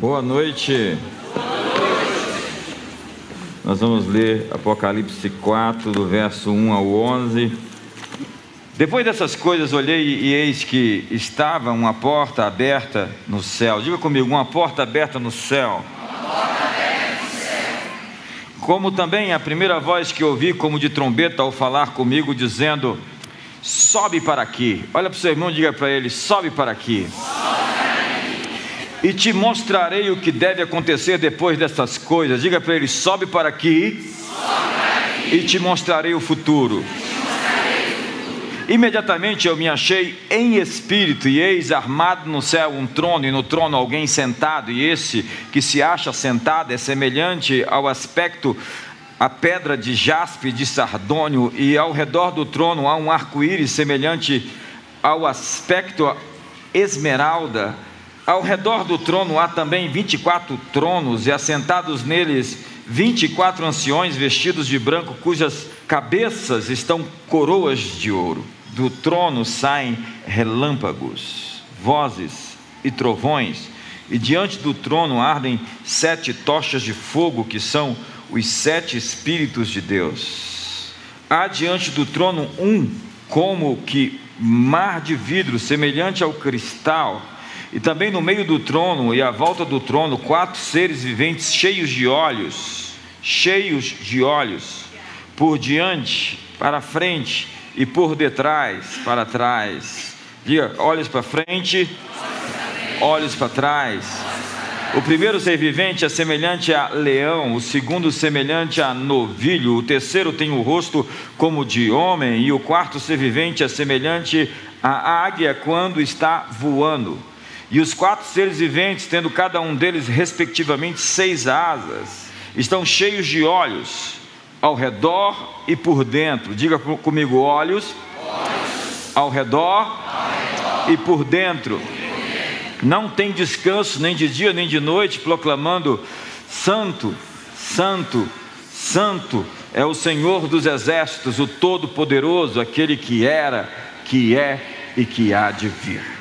Boa noite. Nós vamos ler Apocalipse 4, do verso 1 ao 11. Depois dessas coisas, olhei e eis que estava uma porta aberta no céu. Diga comigo, uma porta aberta no céu. Como também a primeira voz que ouvi, como de trombeta, ao falar comigo, dizendo: Sobe para aqui. Olha para o seu irmão, diga para ele: Sobe para aqui. E te mostrarei o que deve acontecer depois dessas coisas. Diga para ele: sobe para aqui, sobe aqui. e te mostrarei o futuro. Imediatamente eu me achei em espírito, e eis armado no céu um trono, e no trono alguém sentado, e esse que se acha sentado é semelhante ao aspecto a pedra de jaspe de sardônio, e ao redor do trono há um arco-íris semelhante ao aspecto esmeralda ao redor do trono há também 24 tronos, e assentados neles 24 anciões vestidos de branco, cujas cabeças estão coroas de ouro. Do trono saem relâmpagos, vozes e trovões, e diante do trono ardem sete tochas de fogo, que são os sete Espíritos de Deus. Há diante do trono um, como que mar de vidro, semelhante ao cristal, e também no meio do trono e à volta do trono, quatro seres viventes cheios de olhos, cheios de olhos, por diante, para frente e por detrás, para trás. Diga, olhos para frente, olhos para trás. O primeiro ser vivente é semelhante a leão, o segundo semelhante a novilho, o terceiro tem o rosto como de homem, e o quarto ser vivente é semelhante à águia quando está voando. E os quatro seres viventes, tendo cada um deles respectivamente seis asas, estão cheios de olhos ao redor e por dentro. Diga comigo: olhos, olhos. Ao, redor, ao redor e por dentro. Não tem descanso nem de dia nem de noite, proclamando: Santo, Santo, Santo é o Senhor dos exércitos, o Todo-Poderoso, aquele que era, que é e que há de vir.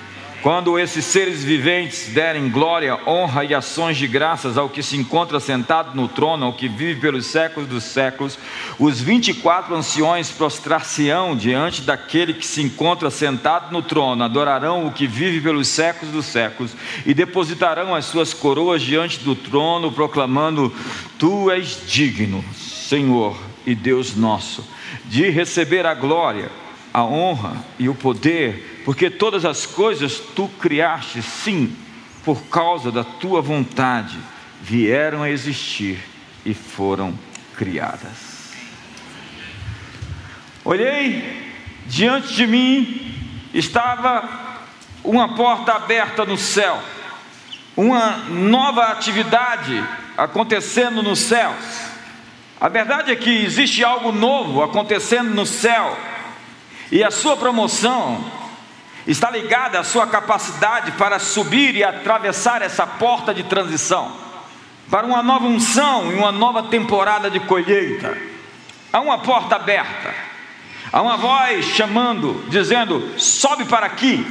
Quando esses seres viventes derem glória, honra e ações de graças ao que se encontra sentado no trono, ao que vive pelos séculos dos séculos, os 24 anciões prostrar-se-ão diante daquele que se encontra sentado no trono, adorarão o que vive pelos séculos dos séculos e depositarão as suas coroas diante do trono, proclamando: Tu és digno, Senhor e Deus nosso, de receber a glória, a honra e o poder porque todas as coisas tu criaste, sim, por causa da tua vontade, vieram a existir e foram criadas. Olhei, diante de mim estava uma porta aberta no céu, uma nova atividade acontecendo nos céus. A verdade é que existe algo novo acontecendo no céu, e a sua promoção está ligada à sua capacidade para subir e atravessar essa porta de transição para uma nova unção e uma nova temporada de colheita. Há uma porta aberta, há uma voz chamando, dizendo: sobe para aqui,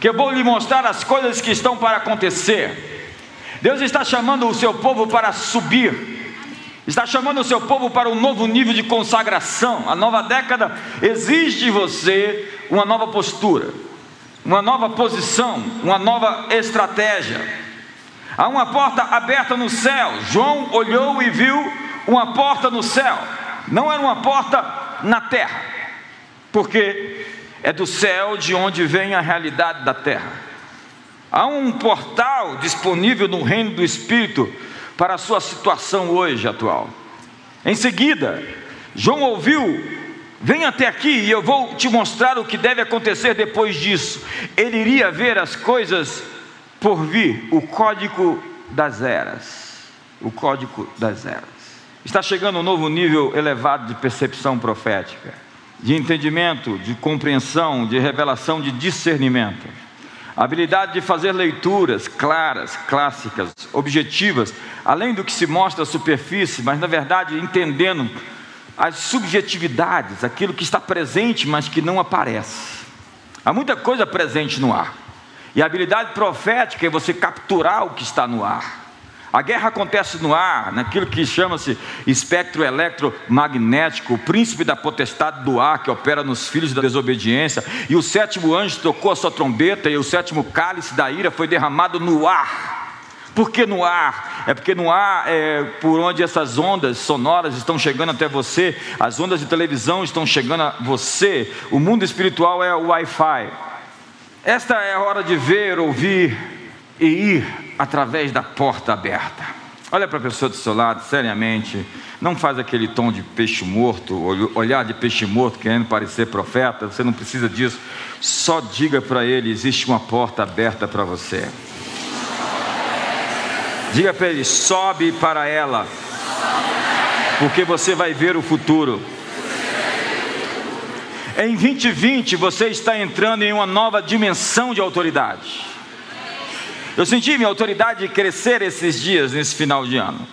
que eu vou lhe mostrar as coisas que estão para acontecer. Deus está chamando o seu povo para subir, está chamando o seu povo para um novo nível de consagração. A nova década exige de você uma nova postura uma nova posição, uma nova estratégia. Há uma porta aberta no céu. João olhou e viu uma porta no céu. Não era uma porta na terra, porque é do céu de onde vem a realidade da terra. Há um portal disponível no reino do Espírito para a sua situação hoje atual. Em seguida, João ouviu Vem até aqui e eu vou te mostrar o que deve acontecer depois disso. Ele iria ver as coisas por vir, o código das eras. O código das eras. Está chegando um novo nível elevado de percepção profética, de entendimento, de compreensão, de revelação, de discernimento. A habilidade de fazer leituras claras, clássicas, objetivas, além do que se mostra à superfície, mas na verdade entendendo as subjetividades, aquilo que está presente, mas que não aparece. Há muita coisa presente no ar. E a habilidade profética é você capturar o que está no ar. A guerra acontece no ar, naquilo que chama-se espectro eletromagnético, o príncipe da potestade do ar que opera nos filhos da desobediência. E o sétimo anjo tocou a sua trombeta e o sétimo cálice da ira foi derramado no ar. Por que no ar? É porque no ar é por onde essas ondas sonoras estão chegando até você, as ondas de televisão estão chegando a você. O mundo espiritual é o Wi-Fi. Esta é a hora de ver, ouvir e ir através da porta aberta. Olha para a pessoa do seu lado, seriamente. Não faz aquele tom de peixe morto, olhar de peixe morto querendo parecer profeta. Você não precisa disso. Só diga para ele: existe uma porta aberta para você. Diga para ele: sobe para ela, porque você vai ver o futuro. Em 2020 você está entrando em uma nova dimensão de autoridade. Eu senti minha autoridade crescer esses dias, nesse final de ano.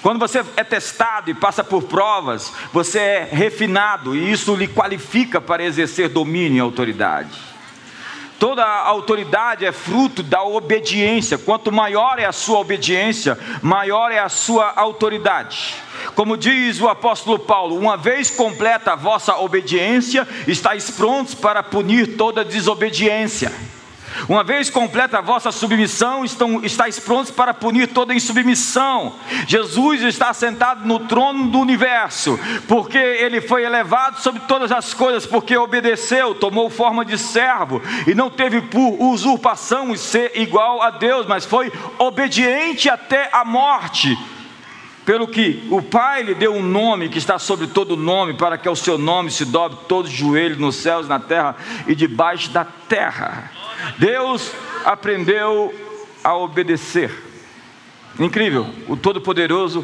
Quando você é testado e passa por provas, você é refinado e isso lhe qualifica para exercer domínio e autoridade. Toda autoridade é fruto da obediência. Quanto maior é a sua obediência, maior é a sua autoridade. Como diz o apóstolo Paulo, uma vez completa a vossa obediência, estáis prontos para punir toda desobediência. Uma vez completa a vossa submissão, estão, estáis prontos para punir toda insubmissão. Jesus está sentado no trono do universo, porque ele foi elevado sobre todas as coisas, porque obedeceu, tomou forma de servo e não teve por usurpação ser igual a Deus, mas foi obediente até a morte pelo que o Pai lhe deu um nome que está sobre todo nome, para que ao seu nome se dobre todo joelho nos céus, na terra e debaixo da terra. Deus aprendeu a obedecer. Incrível, o Todo-Poderoso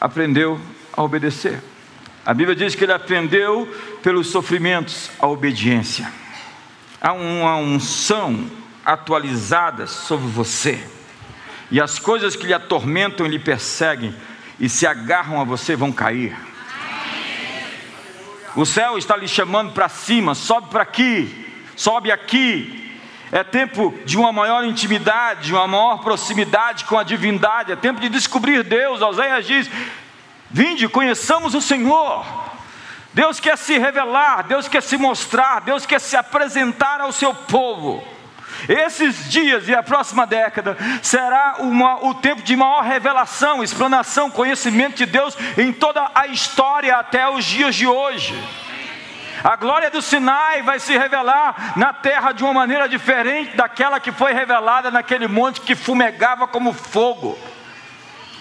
aprendeu a obedecer. A Bíblia diz que ele aprendeu pelos sofrimentos a obediência. Há uma unção atualizada sobre você, e as coisas que lhe atormentam e lhe perseguem e se agarram a você vão cair. O céu está lhe chamando para cima, sobe para aqui, sobe aqui, é tempo de uma maior intimidade, de uma maior proximidade com a divindade, é tempo de descobrir Deus. Oséias diz: Vinde, conheçamos o Senhor. Deus quer se revelar, Deus quer se mostrar, Deus quer se apresentar ao seu povo. Esses dias e a próxima década será uma, o tempo de maior revelação, explanação, conhecimento de Deus em toda a história até os dias de hoje. A glória do Sinai vai se revelar na terra de uma maneira diferente daquela que foi revelada naquele monte que fumegava como fogo.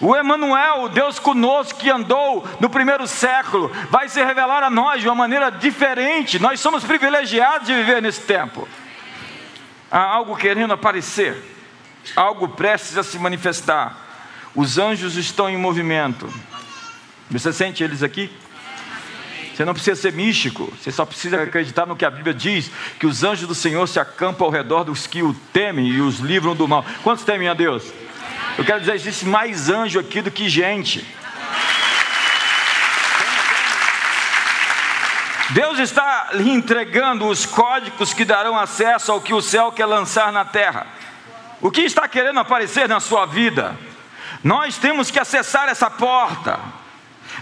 O Emanuel, o Deus conosco que andou no primeiro século, vai se revelar a nós de uma maneira diferente. Nós somos privilegiados de viver nesse tempo. Há algo querendo aparecer, algo prestes a se manifestar. Os anjos estão em movimento. Você sente eles aqui? Você não precisa ser místico, você só precisa acreditar no que a Bíblia diz: que os anjos do Senhor se acampam ao redor dos que o temem e os livram do mal. Quantos temem a Deus? Eu quero dizer, existe mais anjo aqui do que gente. Deus está lhe entregando os códigos que darão acesso ao que o céu quer lançar na terra. O que está querendo aparecer na sua vida? Nós temos que acessar essa porta.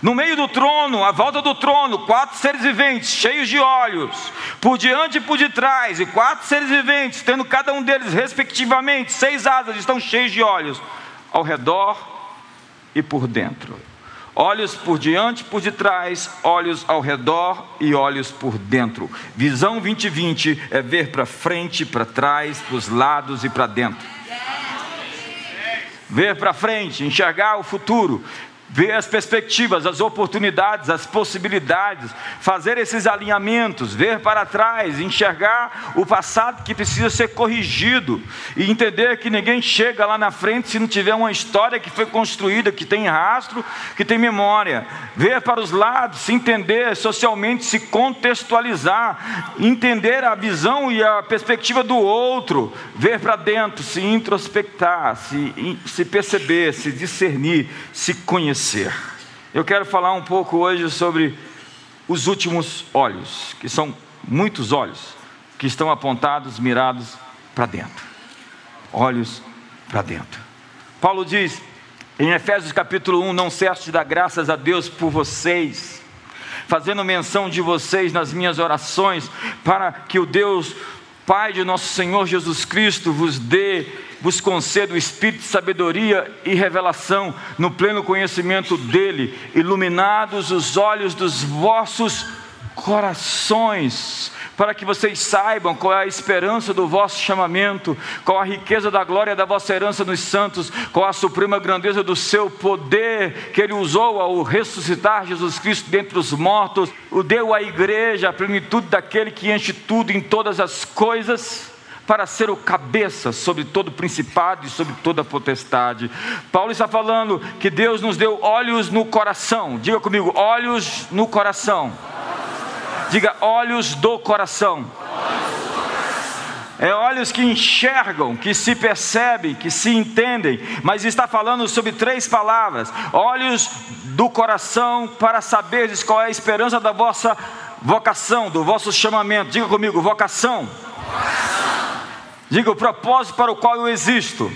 No meio do trono, à volta do trono, quatro seres viventes, cheios de olhos, por diante e por detrás, e quatro seres viventes, tendo cada um deles, respectivamente, seis asas, estão cheios de olhos, ao redor e por dentro. Olhos por diante por detrás, olhos ao redor e olhos por dentro. Visão 2020 é ver para frente, para trás, para os lados e para dentro. Ver para frente, enxergar o futuro ver as perspectivas, as oportunidades, as possibilidades, fazer esses alinhamentos, ver para trás, enxergar o passado que precisa ser corrigido e entender que ninguém chega lá na frente se não tiver uma história que foi construída, que tem rastro, que tem memória. Ver para os lados, se entender socialmente, se contextualizar, entender a visão e a perspectiva do outro, ver para dentro, se introspectar, se, se perceber, se discernir, se conhecer ser. Eu quero falar um pouco hoje sobre os últimos olhos, que são muitos olhos, que estão apontados, mirados para dentro. olhos para dentro. Paulo diz em Efésios capítulo 1: Não cesse de dar graças a Deus por vocês, fazendo menção de vocês nas minhas orações, para que o Deus, Pai de nosso Senhor Jesus Cristo, vos dê, vos conceda o espírito de sabedoria e revelação no pleno conhecimento dEle, iluminados os olhos dos vossos corações para que vocês saibam qual é a esperança do vosso chamamento, qual a riqueza da glória da vossa herança nos santos, qual a suprema grandeza do seu poder que ele usou ao ressuscitar Jesus Cristo dentre os mortos, o deu à igreja, a plenitude daquele que enche tudo em todas as coisas para ser o cabeça sobre todo principado e sobre toda potestade. Paulo está falando que Deus nos deu olhos no coração. Diga comigo, olhos no coração Diga olhos do coração. É olhos que enxergam, que se percebem, que se entendem, mas está falando sobre três palavras: olhos do coração para saberes qual é a esperança da vossa vocação, do vosso chamamento. Diga comigo, vocação. vocação. Diga o propósito para o qual eu existo.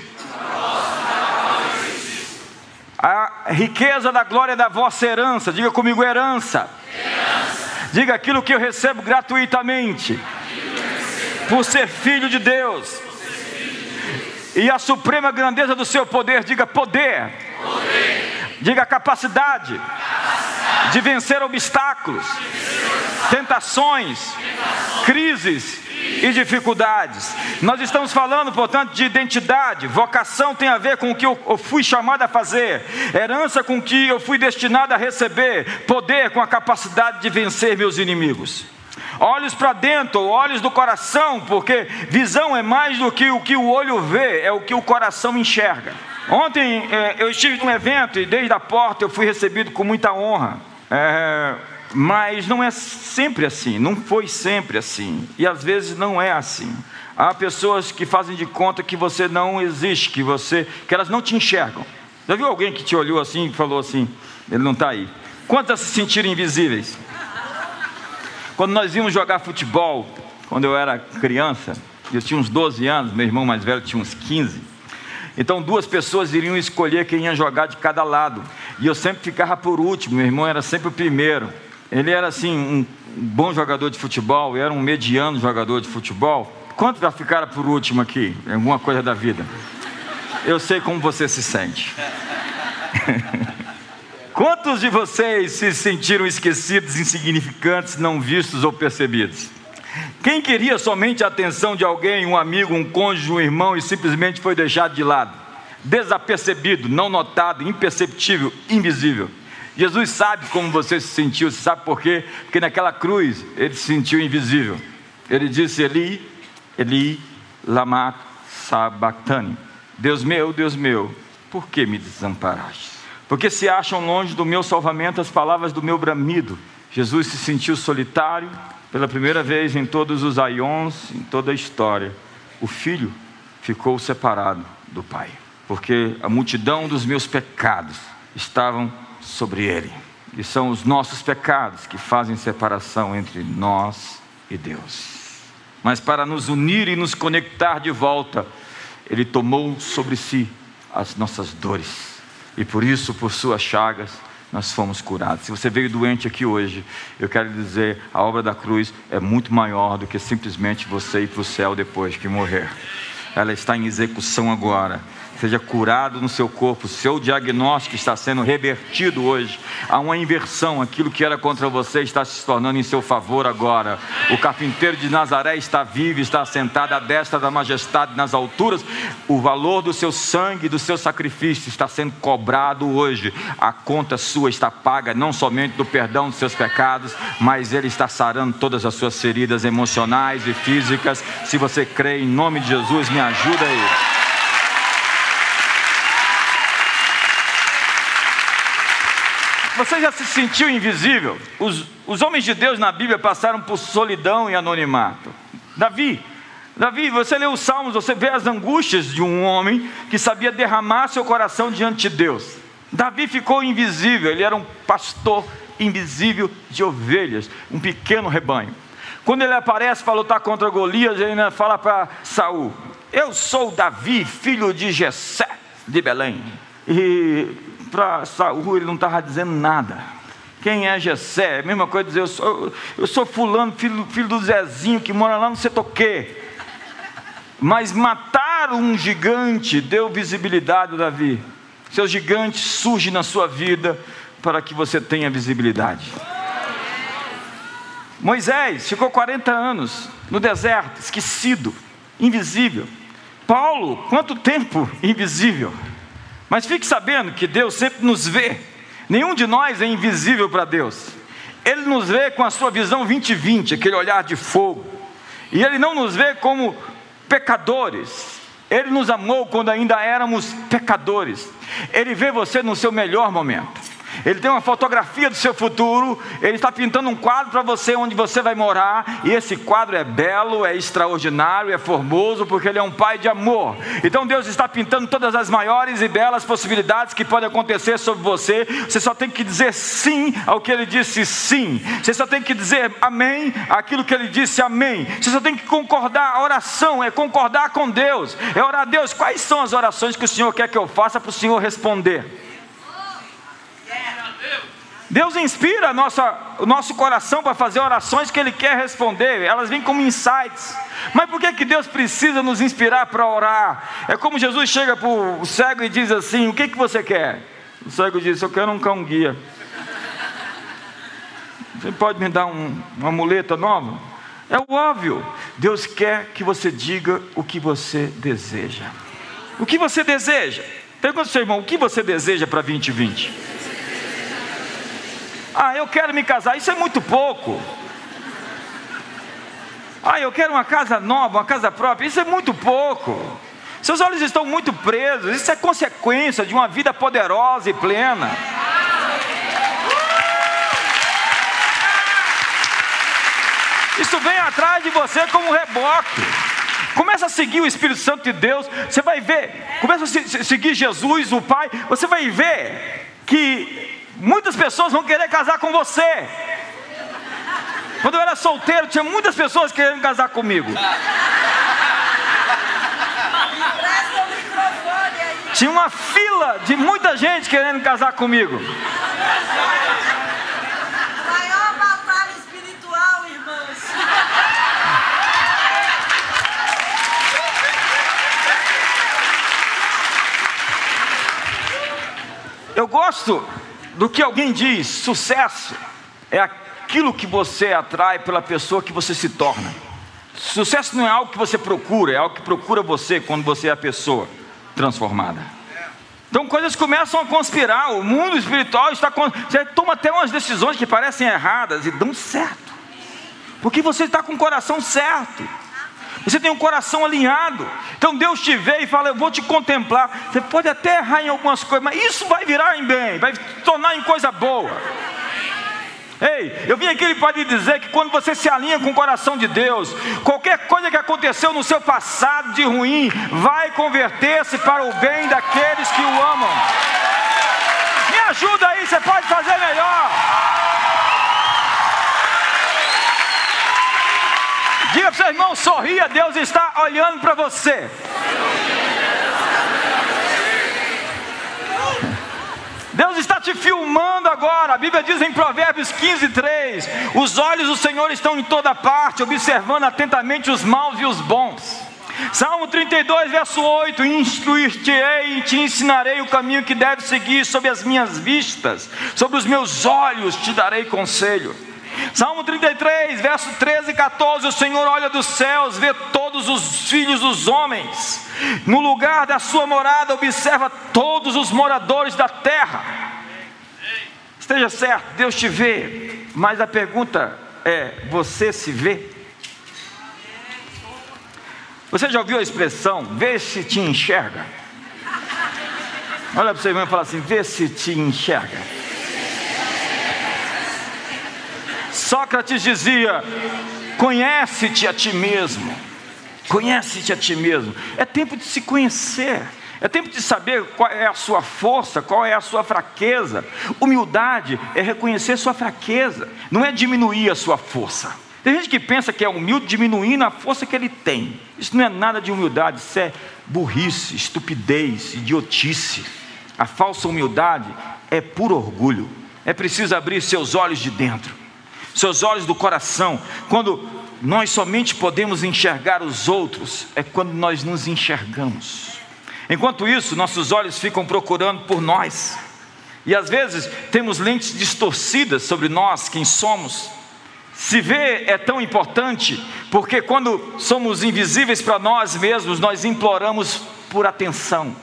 A riqueza da glória da vossa herança. Diga comigo, herança. herança. Diga aquilo que eu recebo gratuitamente, por ser filho de Deus. E a suprema grandeza do seu poder, diga poder. Diga capacidade, de vencer obstáculos, tentações, crises e dificuldades. Nós estamos falando, portanto, de identidade. Vocação tem a ver com o que eu fui chamado a fazer, herança com o que eu fui destinado a receber, poder com a capacidade de vencer meus inimigos. Olhos para dentro, olhos do coração, porque visão é mais do que o que o olho vê, é o que o coração enxerga. Ontem é, eu estive num evento e desde a porta eu fui recebido com muita honra. É, mas não é sempre assim, não foi sempre assim, e às vezes não é assim. Há pessoas que fazem de conta que você não existe, que você, que elas não te enxergam. Já viu alguém que te olhou assim e falou assim: ele não está aí? Quantas se sentiram invisíveis? Quando nós íamos jogar futebol, quando eu era criança, eu tinha uns 12 anos, meu irmão mais velho tinha uns 15. Então duas pessoas iriam escolher quem ia jogar de cada lado. E eu sempre ficava por último, meu irmão era sempre o primeiro. Ele era assim, um bom jogador de futebol, era um mediano jogador de futebol. Quantos já ficaram por último aqui, alguma coisa da vida? Eu sei como você se sente. Quantos de vocês se sentiram esquecidos, insignificantes, não vistos ou percebidos? Quem queria somente a atenção de alguém, um amigo, um cônjuge, um irmão e simplesmente foi deixado de lado? Desapercebido, não notado, imperceptível, invisível. Jesus sabe como você se sentiu, você sabe por quê? Porque naquela cruz ele se sentiu invisível. Ele disse: Eli, Eli, lama sabachthani. Deus meu, Deus meu, por que me desamparaste? Porque se acham longe do meu salvamento as palavras do meu bramido. Jesus se sentiu solitário pela primeira vez em todos os aions, em toda a história. O filho ficou separado do pai, porque a multidão dos meus pecados estavam sobre ele. E são os nossos pecados que fazem separação entre nós e Deus. Mas para nos unir e nos conectar de volta, ele tomou sobre si as nossas dores. E por isso, por suas chagas, nós fomos curados. Se você veio doente aqui hoje, eu quero dizer, a obra da cruz é muito maior do que simplesmente você ir para o céu depois que morrer. Ela está em execução agora seja curado no seu corpo, seu diagnóstico está sendo revertido hoje. Há uma inversão, aquilo que era contra você está se tornando em seu favor agora. O carpinteiro de Nazaré está vivo, está sentado à destra da majestade nas alturas. O valor do seu sangue, do seu sacrifício está sendo cobrado hoje. A conta sua está paga, não somente do perdão dos seus pecados, mas Ele está sarando todas as suas feridas emocionais e físicas. Se você crê em nome de Jesus, me ajuda aí. Você já se sentiu invisível? Os, os homens de Deus na Bíblia passaram por solidão e anonimato. Davi, Davi, você lê os Salmos, você vê as angústias de um homem que sabia derramar seu coração diante de Deus. Davi ficou invisível, ele era um pastor invisível de ovelhas, um pequeno rebanho. Quando ele aparece para lutar contra Golias, ele fala para Saul: Eu sou Davi, filho de Jessé, de Belém. E para Saul ele não estava dizendo nada. Quem é Jessé? É mesma coisa dizer, eu sou, eu sou fulano, filho, filho do Zezinho, que mora lá no Setoquê. Mas matar um gigante deu visibilidade a Davi. Seu gigante surge na sua vida para que você tenha visibilidade. Moisés ficou 40 anos no deserto, esquecido, invisível. Paulo, quanto tempo invisível. Mas fique sabendo que Deus sempre nos vê. Nenhum de nós é invisível para Deus. Ele nos vê com a sua visão 2020, aquele olhar de fogo. E ele não nos vê como pecadores. Ele nos amou quando ainda éramos pecadores. Ele vê você no seu melhor momento. Ele tem uma fotografia do seu futuro, ele está pintando um quadro para você onde você vai morar, e esse quadro é belo, é extraordinário, é formoso, porque ele é um pai de amor. Então Deus está pintando todas as maiores e belas possibilidades que podem acontecer sobre você. Você só tem que dizer sim ao que ele disse sim. Você só tem que dizer amém àquilo que ele disse amém. Você só tem que concordar. A oração é concordar com Deus. É orar a Deus. Quais são as orações que o Senhor quer que eu faça para o Senhor responder? Deus inspira nossa, o nosso coração para fazer orações que Ele quer responder, elas vêm como insights. Mas por que, que Deus precisa nos inspirar para orar? É como Jesus chega para o cego e diz assim: O que, que você quer? O cego diz: Eu quero um cão guia. Você pode me dar um, uma muleta nova? É óbvio. Deus quer que você diga o que você deseja. O que você deseja? Pergunta ao seu irmão: O que você deseja para 2020? Ah, eu quero me casar, isso é muito pouco. Ah, eu quero uma casa nova, uma casa própria, isso é muito pouco. Seus olhos estão muito presos, isso é consequência de uma vida poderosa e plena. Isso vem atrás de você como um reboque. Começa a seguir o Espírito Santo de Deus, você vai ver. Começa a seguir Jesus, o Pai, você vai ver que Muitas pessoas vão querer casar com você. Quando eu era solteiro, tinha muitas pessoas querendo casar comigo. Tinha uma fila de muita gente querendo casar comigo. Maior batalha espiritual, irmãos. Eu gosto do que alguém diz, sucesso é aquilo que você atrai pela pessoa que você se torna. Sucesso não é algo que você procura, é algo que procura você quando você é a pessoa transformada. Então coisas começam a conspirar, o mundo espiritual está. Você toma até umas decisões que parecem erradas e dão certo, porque você está com o coração certo. Você tem um coração alinhado. Então Deus te vê e fala: Eu vou te contemplar. Você pode até errar em algumas coisas, mas isso vai virar em bem, vai tornar em coisa boa. Ei, eu vim aqui para lhe dizer que quando você se alinha com o coração de Deus, qualquer coisa que aconteceu no seu passado de ruim vai converter-se para o bem daqueles que o amam. Me ajuda aí, você pode fazer melhor. Diga para o seu irmão, sorria, Deus está olhando para você. Deus está te filmando agora. A Bíblia diz em Provérbios 15, 3: Os olhos do Senhor estão em toda parte, observando atentamente os maus e os bons. Salmo 32, verso 8: Instruir-te-ei e te ensinarei o caminho que deve seguir sob as minhas vistas, sobre os meus olhos te darei conselho. Salmo 33, verso 13 e 14: O Senhor olha dos céus, vê todos os filhos dos homens, no lugar da sua morada, observa todos os moradores da terra. Esteja certo, Deus te vê, mas a pergunta é: você se vê? Você já ouviu a expressão, vê se te enxerga? Olha para irmão e fala assim: vê se te enxerga. Sócrates dizia: conhece-te a ti mesmo, conhece-te a ti mesmo. É tempo de se conhecer. É tempo de saber qual é a sua força, qual é a sua fraqueza. Humildade é reconhecer sua fraqueza, não é diminuir a sua força. Tem gente que pensa que é humilde diminuindo a força que ele tem. Isso não é nada de humildade, isso é burrice, estupidez, idiotice. A falsa humildade é puro orgulho. É preciso abrir seus olhos de dentro, seus olhos do coração. Quando nós somente podemos enxergar os outros, é quando nós nos enxergamos. Enquanto isso, nossos olhos ficam procurando por nós. E às vezes temos lentes distorcidas sobre nós, quem somos. Se ver é tão importante, porque quando somos invisíveis para nós mesmos, nós imploramos por atenção.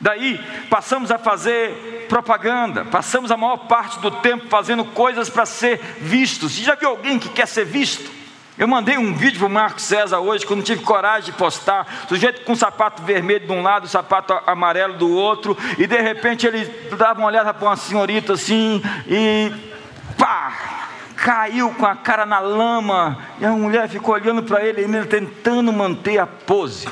Daí passamos a fazer propaganda, passamos a maior parte do tempo fazendo coisas para ser vistos. Já viu alguém que quer ser visto? Eu mandei um vídeo para o Marcos César hoje, quando tive coragem de postar, sujeito com sapato vermelho de um lado, sapato amarelo do outro, e de repente ele dava uma olhada para uma senhorita assim, e pá, caiu com a cara na lama, e a mulher ficou olhando para ele, ele tentando manter a pose.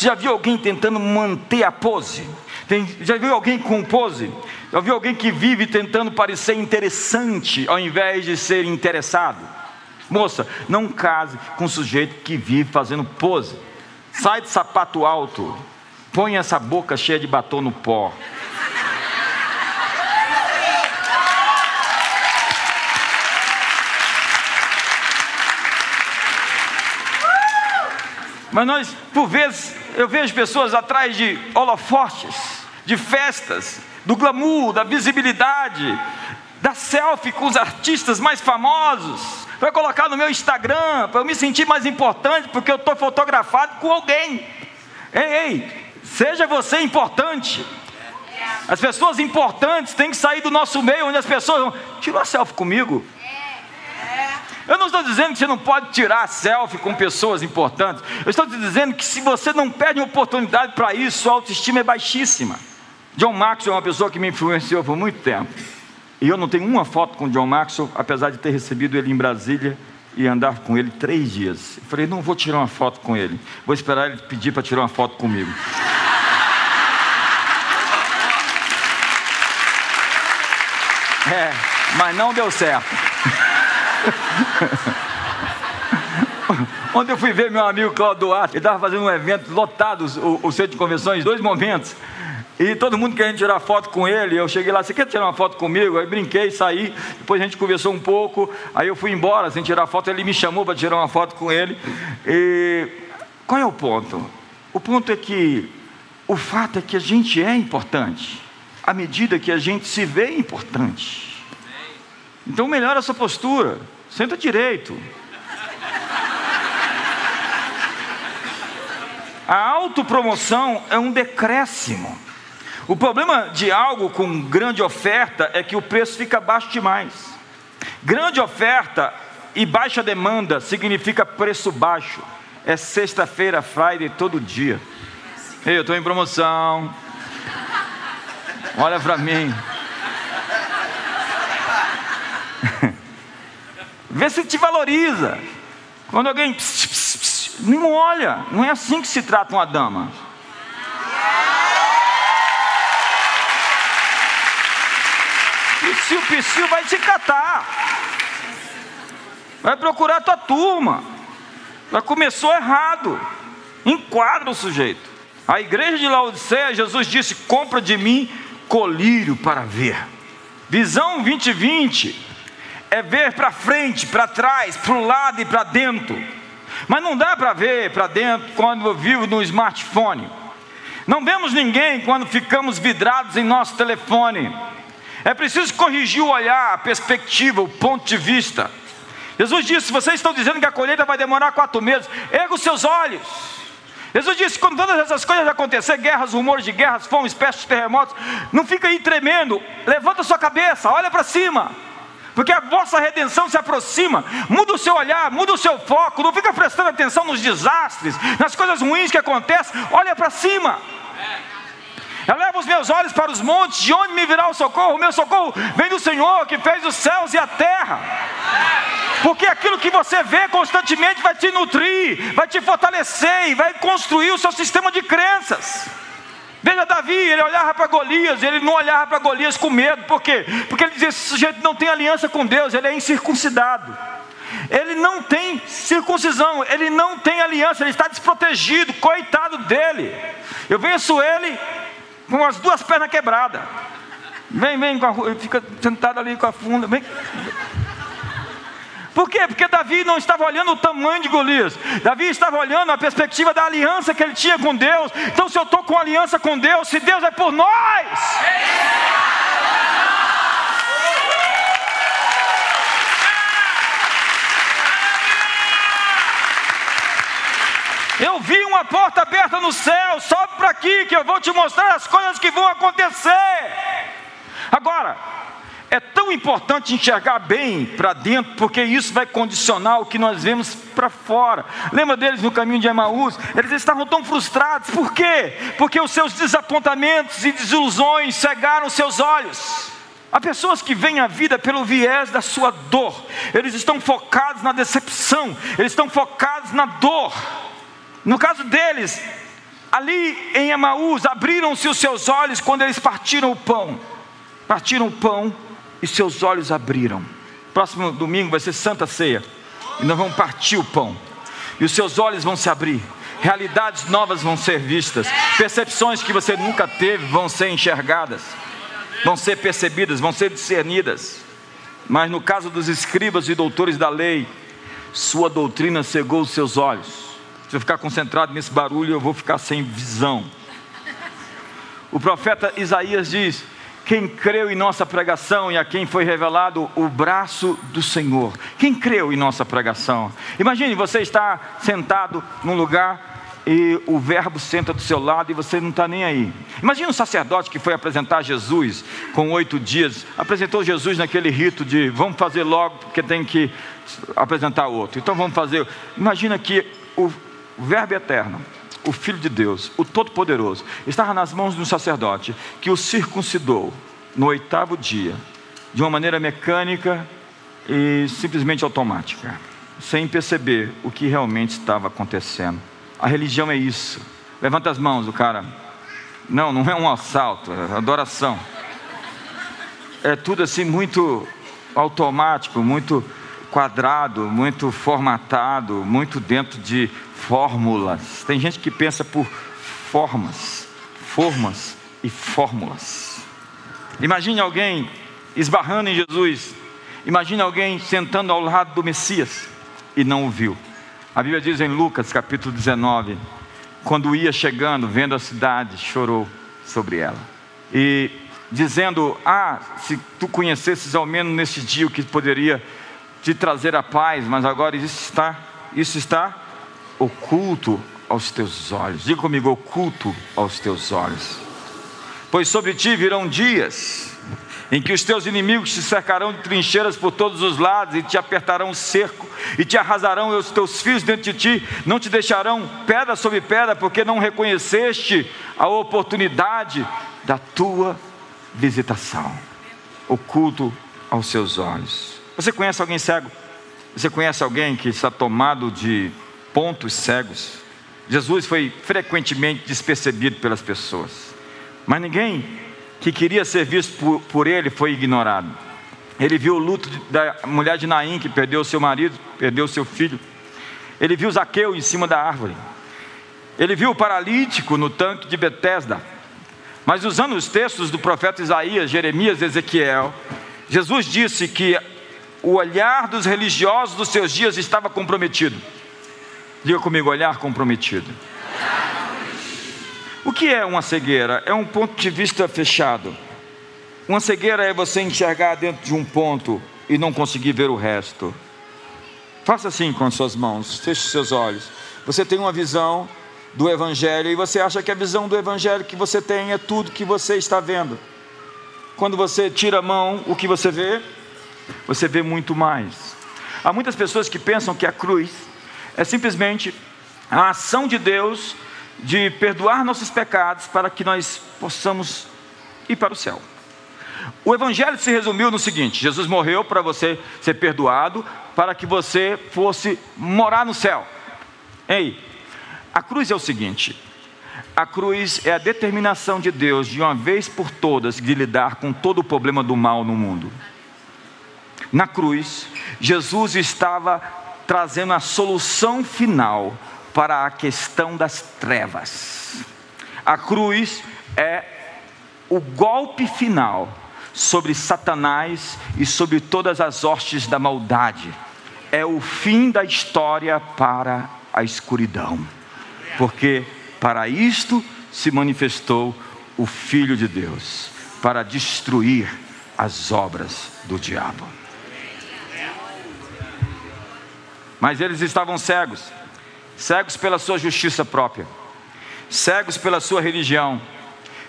Já viu alguém tentando manter a pose? Tem, já viu alguém com pose? Já viu alguém que vive tentando parecer interessante ao invés de ser interessado? Moça, não case com um sujeito que vive fazendo pose. Sai de sapato alto. Põe essa boca cheia de batom no pó. Mas nós, por vezes, eu vejo pessoas atrás de holofotes, de festas, do glamour, da visibilidade, da selfie com os artistas mais famosos, para colocar no meu Instagram, para eu me sentir mais importante, porque eu estou fotografado com alguém. Ei, ei, seja você importante. As pessoas importantes têm que sair do nosso meio, onde as pessoas vão. Tira uma selfie comigo. Eu não estou dizendo que você não pode tirar selfie com pessoas importantes. Eu estou te dizendo que se você não perde uma oportunidade para isso, sua autoestima é baixíssima. John Maxwell é uma pessoa que me influenciou por muito tempo. E eu não tenho uma foto com John Maxwell, apesar de ter recebido ele em Brasília e andar com ele três dias. Eu falei, não vou tirar uma foto com ele. Vou esperar ele pedir para tirar uma foto comigo. É, mas não deu certo. Ontem eu fui ver meu amigo Claudio Duarte, ele estava fazendo um evento lotado, o, o centro de convenções, dois momentos. E todo mundo querendo tirar foto com ele. Eu cheguei lá, você quer tirar uma foto comigo? Aí brinquei, saí. Depois a gente conversou um pouco. Aí eu fui embora sem tirar foto. Ele me chamou para tirar uma foto com ele. E qual é o ponto? O ponto é que o fato é que a gente é importante, à medida que a gente se vê importante. Então melhora a sua postura. Senta direito. A autopromoção é um decréscimo. O problema de algo com grande oferta é que o preço fica baixo demais. Grande oferta e baixa demanda significa preço baixo. É sexta-feira, Friday todo dia. Ei, eu estou em promoção. Olha para mim. Vê se te valoriza. Quando alguém pss, pss, pss, não olha, não é assim que se trata uma dama. psiu, psiu vai te catar. Vai procurar a tua turma. Já começou errado. Enquadra o sujeito. A igreja de Laodiceia, Jesus disse: compra de mim colírio para ver. Visão 2020 é ver para frente, para trás, para o lado e para dentro. Mas não dá para ver para dentro quando eu vivo no smartphone. Não vemos ninguém quando ficamos vidrados em nosso telefone. É preciso corrigir o olhar, a perspectiva, o ponto de vista. Jesus disse: vocês estão dizendo que a colheita vai demorar quatro meses, erga os seus olhos. Jesus disse: quando todas essas coisas acontecer, guerras, rumores de guerras, fome, pestes, terremotos, não fica aí tremendo, levanta sua cabeça, olha para cima, porque a vossa redenção se aproxima. Muda o seu olhar, muda o seu foco, não fica prestando atenção nos desastres, nas coisas ruins que acontecem, olha para cima. Eu levo os meus olhos para os montes, de onde me virá o socorro? O meu socorro vem do Senhor que fez os céus e a terra. Porque aquilo que você vê constantemente vai te nutrir, vai te fortalecer e vai construir o seu sistema de crenças. Veja Davi, ele olhava para Golias, ele não olhava para Golias com medo, por quê? Porque ele dizia: esse sujeito não tem aliança com Deus, ele é incircuncidado. Ele não tem circuncisão, ele não tem aliança, ele está desprotegido, coitado dele. Eu venço ele com as duas pernas quebradas. Vem, vem, fica sentado ali com a funda. Vem. Por quê? Porque Davi não estava olhando o tamanho de Golias. Davi estava olhando a perspectiva da aliança que ele tinha com Deus. Então, se eu estou com aliança com Deus, se Deus é por nós. Eu vi uma porta aberta no céu, sobe para aqui que eu vou te mostrar as coisas que vão acontecer. Agora, é tão importante enxergar bem para dentro, porque isso vai condicionar o que nós vemos para fora. Lembra deles no caminho de Emaús? Eles estavam tão frustrados, por quê? Porque os seus desapontamentos e desilusões cegaram seus olhos. Há pessoas que veem a vida pelo viés da sua dor, eles estão focados na decepção, eles estão focados na dor. No caso deles, ali em Emaús, abriram-se os seus olhos quando eles partiram o pão. Partiram o pão e seus olhos abriram. Próximo domingo vai ser Santa Ceia. E nós vamos partir o pão. E os seus olhos vão se abrir. Realidades novas vão ser vistas. Percepções que você nunca teve vão ser enxergadas. Vão ser percebidas, vão ser discernidas. Mas no caso dos escribas e doutores da lei, sua doutrina cegou os seus olhos se eu ficar concentrado nesse barulho, eu vou ficar sem visão. O profeta Isaías diz: Quem creu em nossa pregação e a quem foi revelado o braço do Senhor. Quem creu em nossa pregação? Imagine você está sentado num lugar e o verbo senta do seu lado e você não está nem aí. Imagine um sacerdote que foi apresentar Jesus com oito dias, apresentou Jesus naquele rito de vamos fazer logo porque tem que apresentar outro. Então vamos fazer. Imagina que o Verbo eterno, o Filho de Deus, o Todo-Poderoso, estava nas mãos de um sacerdote que o circuncidou no oitavo dia, de uma maneira mecânica e simplesmente automática, sem perceber o que realmente estava acontecendo. A religião é isso. Levanta as mãos, o cara. Não, não é um assalto, é adoração. É tudo assim muito automático, muito quadrado, muito formatado, muito dentro de fórmulas. Tem gente que pensa por formas, formas e fórmulas. Imagine alguém esbarrando em Jesus. Imagine alguém sentando ao lado do Messias e não o viu. A Bíblia diz em Lucas capítulo 19: quando ia chegando, vendo a cidade, chorou sobre ela. E dizendo: Ah, se tu conhecesses ao menos nesse dia o que poderia te trazer a paz, mas agora isso está, isso está oculto aos teus olhos. Diga comigo, oculto aos teus olhos. Pois sobre ti virão dias em que os teus inimigos te cercarão de trincheiras por todos os lados e te apertarão o cerco e te arrasarão os teus filhos dentro de ti, não te deixarão pedra sobre pedra, porque não reconheceste a oportunidade da tua visitação. Oculto aos seus olhos. Você conhece alguém cego? Você conhece alguém que está tomado de pontos cegos? Jesus foi frequentemente despercebido pelas pessoas, mas ninguém que queria ser visto por, por ele foi ignorado. Ele viu o luto da mulher de Naim, que perdeu seu marido, perdeu seu filho. Ele viu Zaqueu em cima da árvore. Ele viu o paralítico no tanque de Betesda. Mas usando os textos do profeta Isaías, Jeremias e Ezequiel, Jesus disse que o olhar dos religiosos dos seus dias estava comprometido. Diga comigo, olhar comprometido. O que é uma cegueira? É um ponto de vista fechado. Uma cegueira é você enxergar dentro de um ponto e não conseguir ver o resto. Faça assim com as suas mãos, feche seus olhos. Você tem uma visão do Evangelho e você acha que a visão do Evangelho que você tem é tudo que você está vendo. Quando você tira a mão, o que você vê? Você vê muito mais. Há muitas pessoas que pensam que a cruz é simplesmente a ação de Deus de perdoar nossos pecados para que nós possamos ir para o céu. O Evangelho se resumiu no seguinte: Jesus morreu para você ser perdoado, para que você fosse morar no céu. Ei, a cruz é o seguinte: a cruz é a determinação de Deus, de uma vez por todas, de lidar com todo o problema do mal no mundo. Na cruz, Jesus estava trazendo a solução final para a questão das trevas. A cruz é o golpe final sobre Satanás e sobre todas as hostes da maldade. É o fim da história para a escuridão. Porque para isto se manifestou o Filho de Deus para destruir as obras do diabo. Mas eles estavam cegos cegos pela sua justiça própria, cegos pela sua religião,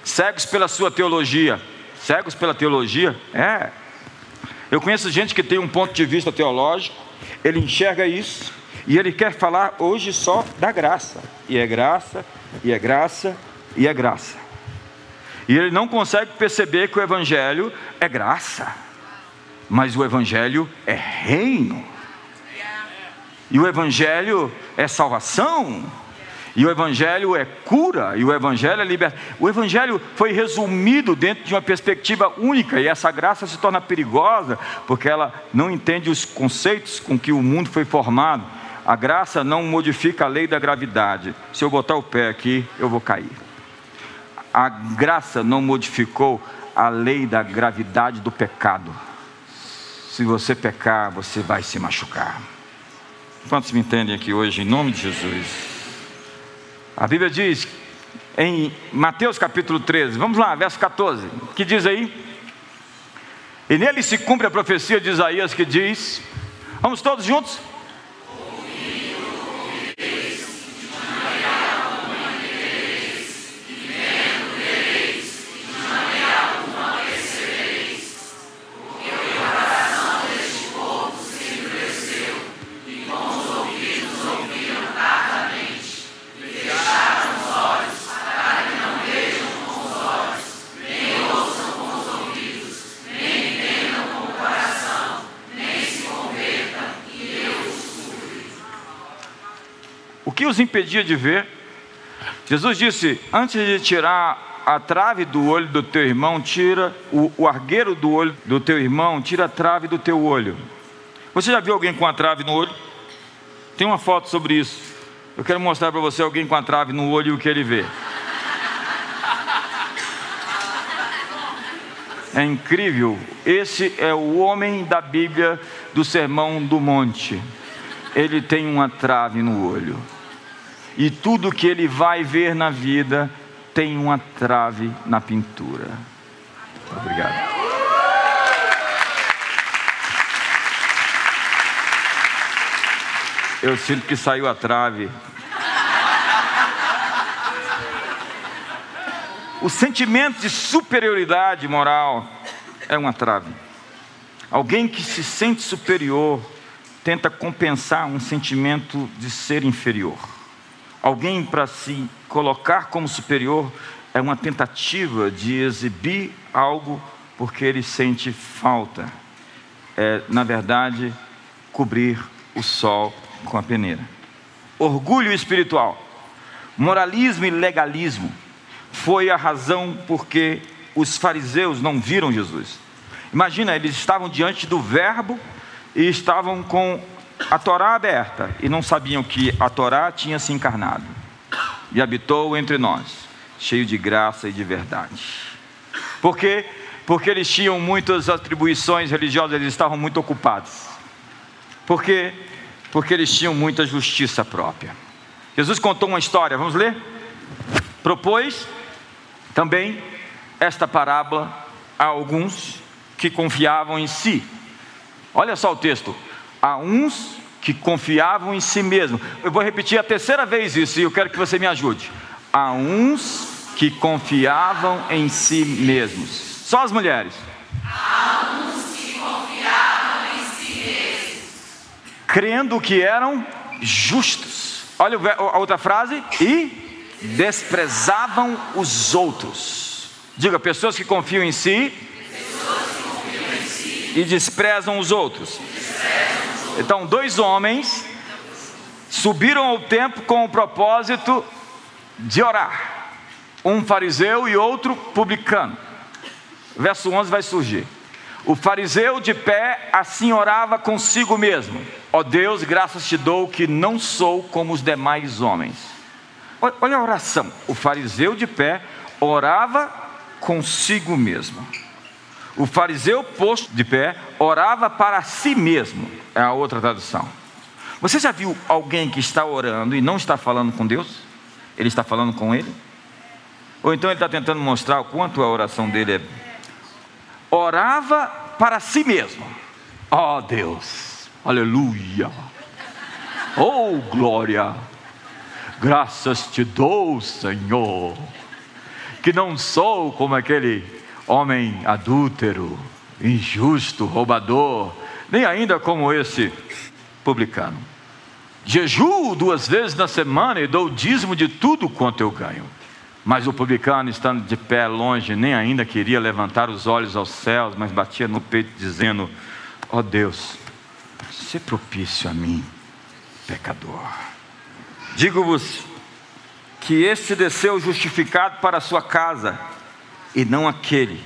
cegos pela sua teologia. Cegos pela teologia? É. Eu conheço gente que tem um ponto de vista teológico, ele enxerga isso e ele quer falar hoje só da graça. E é graça, e é graça, e é graça. E ele não consegue perceber que o Evangelho é graça, mas o Evangelho é reino. E o Evangelho é salvação. E o Evangelho é cura, e o Evangelho é libertação. O Evangelho foi resumido dentro de uma perspectiva única, e essa graça se torna perigosa, porque ela não entende os conceitos com que o mundo foi formado. A graça não modifica a lei da gravidade. Se eu botar o pé aqui, eu vou cair a graça não modificou a lei da gravidade do pecado. Se você pecar, você vai se machucar. Quantos me entendem aqui hoje, em nome de Jesus? A Bíblia diz em Mateus capítulo 13, vamos lá, verso 14, que diz aí? E nele se cumpre a profecia de Isaías que diz: Vamos todos juntos? Os impedia de ver? Jesus disse: Antes de tirar a trave do olho do teu irmão, tira o, o argueiro do olho do teu irmão, tira a trave do teu olho. Você já viu alguém com a trave no olho? Tem uma foto sobre isso. Eu quero mostrar para você alguém com a trave no olho e o que ele vê. É incrível. Esse é o homem da Bíblia do Sermão do Monte. Ele tem uma trave no olho e tudo que ele vai ver na vida tem uma trave na pintura. Obrigado. Eu sinto que saiu a trave. O sentimento de superioridade moral é uma trave. Alguém que se sente superior tenta compensar um sentimento de ser inferior. Alguém para se colocar como superior é uma tentativa de exibir algo porque ele sente falta. É, na verdade, cobrir o sol com a peneira. Orgulho espiritual, moralismo e legalismo foi a razão porque os fariseus não viram Jesus. Imagina, eles estavam diante do Verbo e estavam com a Torá aberta e não sabiam que a Torá tinha se encarnado e habitou entre nós, cheio de graça e de verdade. Por quê? Porque eles tinham muitas atribuições religiosas, eles estavam muito ocupados. Por quê? Porque eles tinham muita justiça própria. Jesus contou uma história, vamos ler? Propôs também esta parábola a alguns que confiavam em si. Olha só o texto: a uns que confiavam em si mesmos. Eu vou repetir a terceira vez isso e eu quero que você me ajude. A uns que confiavam em si mesmos. Só as mulheres. A uns que confiavam em si mesmos. Crendo que eram justos. Olha a outra frase. E desprezavam os outros. Diga, pessoas que confiam em si, confiam em si. e desprezam os outros. Então, dois homens subiram ao templo com o propósito de orar. Um fariseu e outro publicano. Verso 11 vai surgir. O fariseu de pé assim orava consigo mesmo: Ó oh Deus, graças te dou que não sou como os demais homens. Olha a oração. O fariseu de pé orava consigo mesmo. O fariseu posto de pé orava para si mesmo. É a outra tradução. Você já viu alguém que está orando e não está falando com Deus? Ele está falando com ele? Ou então ele está tentando mostrar o quanto a oração dele é. Orava para si mesmo. Oh, Deus, aleluia. Oh glória, graças te dou, Senhor, que não sou como aquele homem adúltero, injusto, roubador, nem ainda como esse publicano. Jejuo duas vezes na semana e dou o dízimo de tudo quanto eu ganho. Mas o publicano, estando de pé longe, nem ainda queria levantar os olhos aos céus, mas batia no peito, dizendo: Ó oh Deus, se propício a mim, pecador. Digo-vos que este desceu justificado para a sua casa, e não aquele,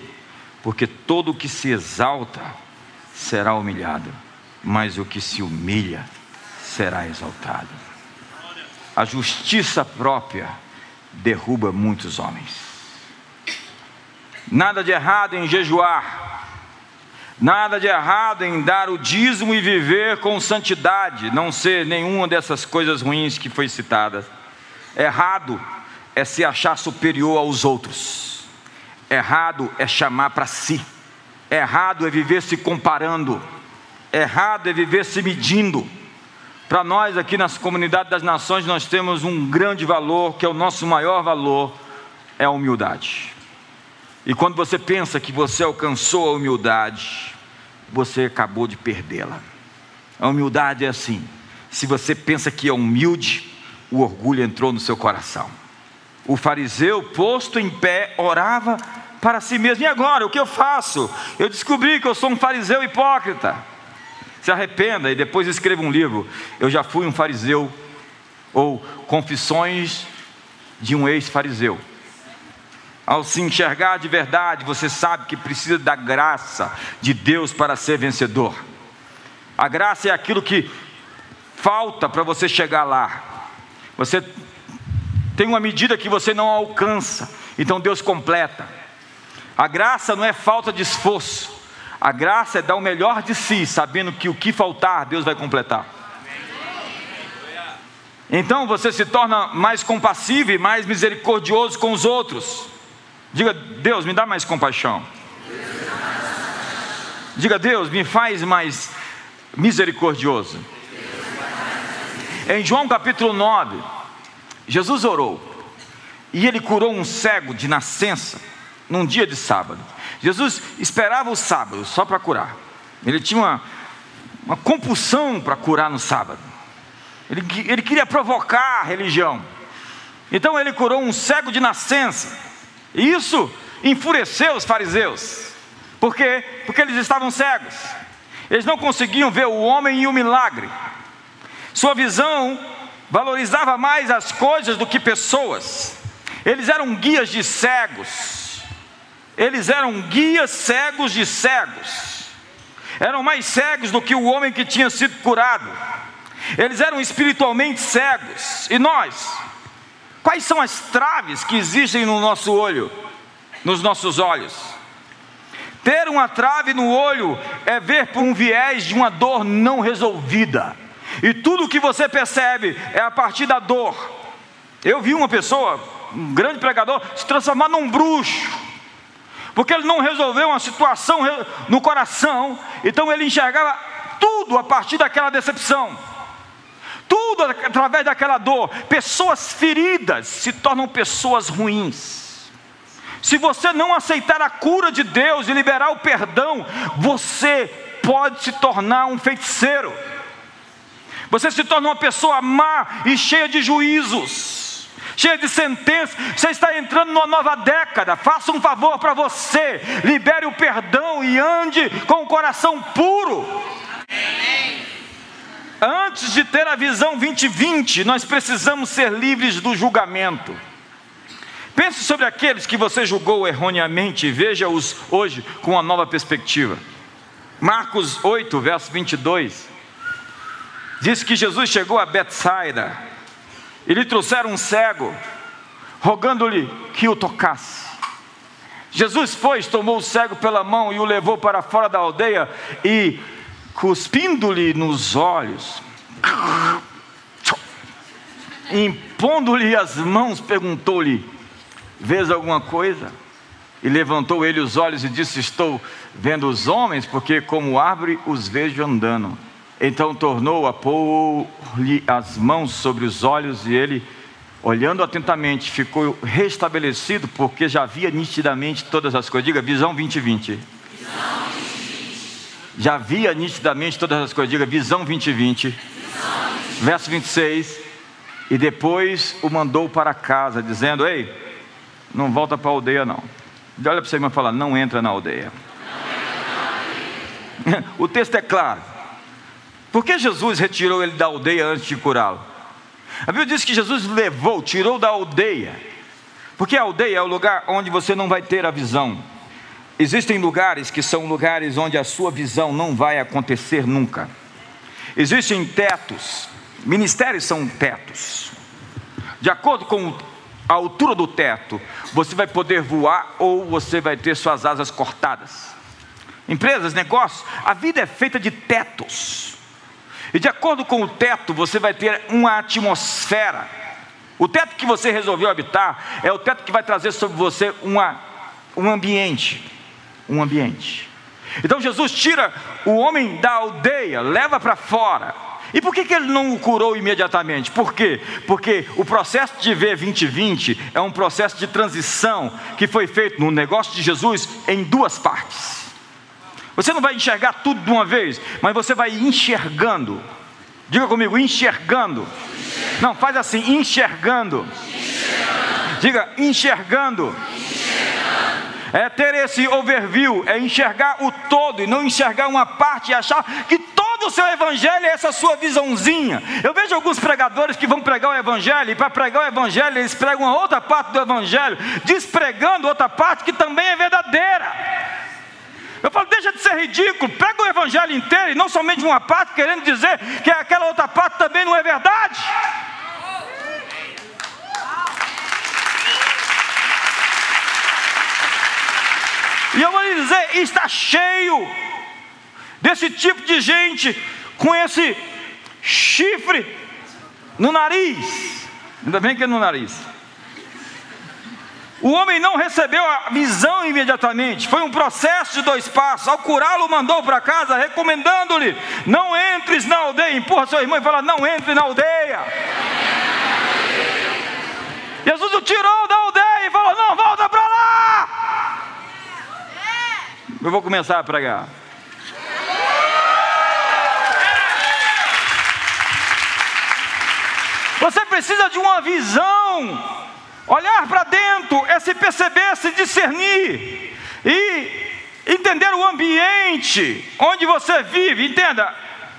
porque todo o que se exalta será humilhado, mas o que se humilha será exaltado. A justiça própria derruba muitos homens. Nada de errado em jejuar, nada de errado em dar o dízimo e viver com santidade, não ser nenhuma dessas coisas ruins que foi citada. Errado é se achar superior aos outros. Errado é chamar para si. Errado é viver se comparando. Errado é viver se medindo. Para nós aqui nas comunidades das nações, nós temos um grande valor, que é o nosso maior valor, é a humildade. E quando você pensa que você alcançou a humildade, você acabou de perdê-la. A humildade é assim: se você pensa que é humilde, o orgulho entrou no seu coração. O fariseu, posto em pé, orava para si mesmo: e agora, o que eu faço? Eu descobri que eu sou um fariseu hipócrita se arrependa e depois escreva um livro. Eu já fui um fariseu, ou Confissões de um ex-fariseu. Ao se enxergar de verdade, você sabe que precisa da graça de Deus para ser vencedor. A graça é aquilo que falta para você chegar lá. Você tem uma medida que você não alcança, então Deus completa. A graça não é falta de esforço, a graça é dar o melhor de si, sabendo que o que faltar, Deus vai completar. Então você se torna mais compassivo e mais misericordioso com os outros. Diga, Deus, me dá mais compaixão. Diga, Deus, me faz mais misericordioso. Em João capítulo 9, Jesus orou e ele curou um cego de nascença num dia de sábado. Jesus esperava o sábado só para curar. Ele tinha uma, uma compulsão para curar no sábado. Ele, ele queria provocar a religião. Então ele curou um cego de nascença. E isso enfureceu os fariseus. Por quê? Porque eles estavam cegos. Eles não conseguiam ver o homem e o milagre. Sua visão valorizava mais as coisas do que pessoas. Eles eram guias de cegos eles eram guias cegos de cegos, eram mais cegos do que o homem que tinha sido curado, eles eram espiritualmente cegos, e nós? Quais são as traves que existem no nosso olho, nos nossos olhos? Ter uma trave no olho é ver por um viés de uma dor não resolvida, e tudo que você percebe é a partir da dor. Eu vi uma pessoa, um grande pregador, se transformar num bruxo, porque ele não resolveu uma situação no coração, então ele enxergava tudo a partir daquela decepção, tudo através daquela dor. Pessoas feridas se tornam pessoas ruins. Se você não aceitar a cura de Deus e liberar o perdão, você pode se tornar um feiticeiro. Você se torna uma pessoa má e cheia de juízos cheia de sentenças. Você está entrando numa nova década. Faça um favor para você. Libere o perdão e ande com o coração puro. Antes de ter a visão 2020, nós precisamos ser livres do julgamento. Pense sobre aqueles que você julgou erroneamente e veja-os hoje com uma nova perspectiva. Marcos 8, verso 22, diz que Jesus chegou a Betsaida e lhe trouxeram um cego, rogando-lhe que o tocasse. Jesus, pois, tomou o cego pela mão e o levou para fora da aldeia e, cuspindo-lhe nos olhos, impondo-lhe as mãos, perguntou-lhe: Vês alguma coisa? E levantou ele os olhos e disse: Estou vendo os homens, porque como árvore os vejo andando. Então tornou a pôr-lhe as mãos sobre os olhos e ele olhando atentamente, ficou restabelecido, porque já via nitidamente todas as coisas. Diga, visão 2020. Visão 2020. Já via nitidamente todas as coisas. Diga, visão 2020. Visão 2020. Verso 26. E depois o mandou para casa, dizendo: Ei, não volta para a aldeia, não. Olha para você e fala: Não entra na aldeia. o texto é claro. Por que Jesus retirou ele da aldeia antes de curá-lo? A Bíblia diz que Jesus levou, tirou da aldeia, porque a aldeia é o lugar onde você não vai ter a visão. Existem lugares que são lugares onde a sua visão não vai acontecer nunca. Existem tetos, ministérios são tetos. De acordo com a altura do teto, você vai poder voar ou você vai ter suas asas cortadas. Empresas, negócios, a vida é feita de tetos. E de acordo com o teto, você vai ter uma atmosfera. O teto que você resolveu habitar é o teto que vai trazer sobre você uma, um ambiente. Um ambiente. Então Jesus tira o homem da aldeia, leva para fora. E por que, que ele não o curou imediatamente? Por quê? Porque o processo de ver 2020 é um processo de transição que foi feito no negócio de Jesus em duas partes. Você não vai enxergar tudo de uma vez, mas você vai enxergando. Diga comigo, enxergando. Não, faz assim, enxergando. Diga, enxergando. É ter esse overview, é enxergar o todo e não enxergar uma parte e achar que todo o seu evangelho é essa sua visãozinha. Eu vejo alguns pregadores que vão pregar o evangelho e para pregar o evangelho eles pregam uma outra parte do evangelho, despregando outra parte que também é verdadeira. Eu falo, deixa de ser ridículo, pega o evangelho inteiro e não somente uma parte, querendo dizer que aquela outra parte também não é verdade. E eu vou lhe dizer, está cheio desse tipo de gente com esse chifre no nariz. Ainda bem que é no nariz. O homem não recebeu a visão imediatamente, foi um processo de dois passos. Ao curá-lo, mandou para casa, recomendando-lhe: não entres na aldeia. Empurra seu irmão e fala: não entre na aldeia. Jesus o tirou da aldeia e falou: não volta para lá. Eu vou começar a pregar. Você precisa de uma visão Olhar para dentro é se perceber, se discernir e entender o ambiente onde você vive. Entenda,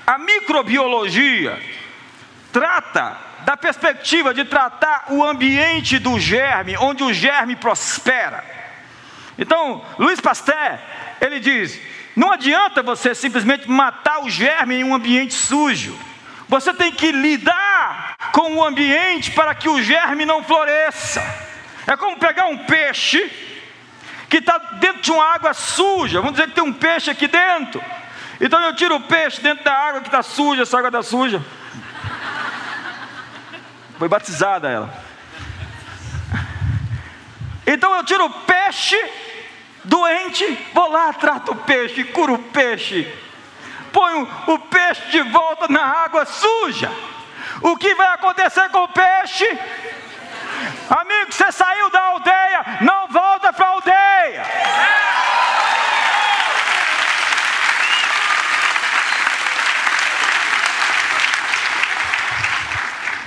a microbiologia trata da perspectiva de tratar o ambiente do germe, onde o germe prospera. Então, Luiz Pasteur, ele diz: não adianta você simplesmente matar o germe em um ambiente sujo. Você tem que lidar com o ambiente para que o germe não floresça. É como pegar um peixe que está dentro de uma água suja. Vamos dizer que tem um peixe aqui dentro. Então eu tiro o peixe dentro da água que está suja, essa água está suja. Foi batizada ela. Então eu tiro o peixe doente, vou lá, trato o peixe, curo o peixe põe o peixe de volta na água suja. O que vai acontecer com o peixe? Amigo, você saiu da aldeia, não volta para a aldeia.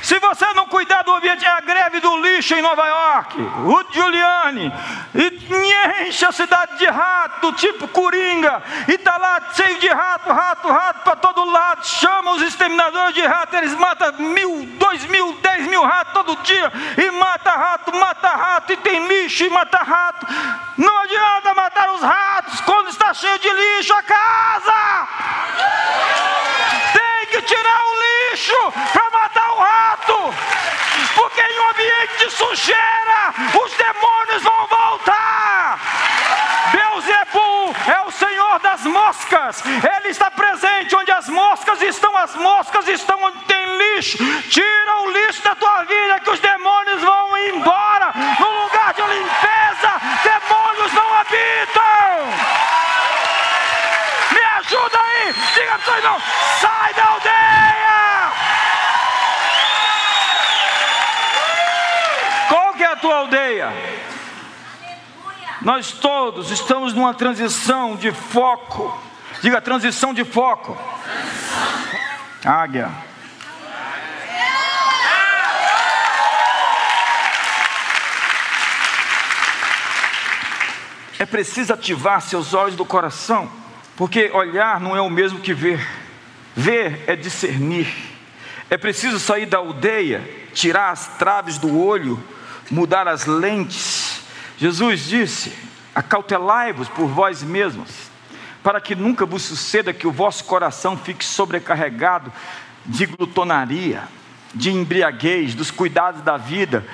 Se você não cuidar do ambiente, é a greve do lixo em Nova York. O Giuliani. E enche a cidade de rato, tipo coringa, e está lá cheio de rato, rato, rato para todo lado, chama os exterminadores de rato, eles matam mil, dois mil, dez mil ratos todo dia, e mata rato, mata rato, e tem lixo e mata rato. Não adianta matar os ratos quando está cheio de lixo a casa. Tem que tirar o lixo para matar o rato sujeira, os demônios vão voltar. Beuzebu é o Senhor das moscas, Ele está presente onde as moscas estão, as moscas estão onde tem lixo. Tira o lixo da tua vida, que os demônios vão embora. No lugar de limpeza, demônios não habitam. Me ajuda aí, diga para o seu sai da aldeia. Nós todos estamos numa transição de foco. Diga transição de foco. Águia. É preciso ativar seus olhos do coração, porque olhar não é o mesmo que ver. Ver é discernir. É preciso sair da aldeia, tirar as traves do olho, mudar as lentes. Jesus disse: Acautelai-vos por vós mesmos, para que nunca vos suceda que o vosso coração fique sobrecarregado de glutonaria, de embriaguez, dos cuidados da vida,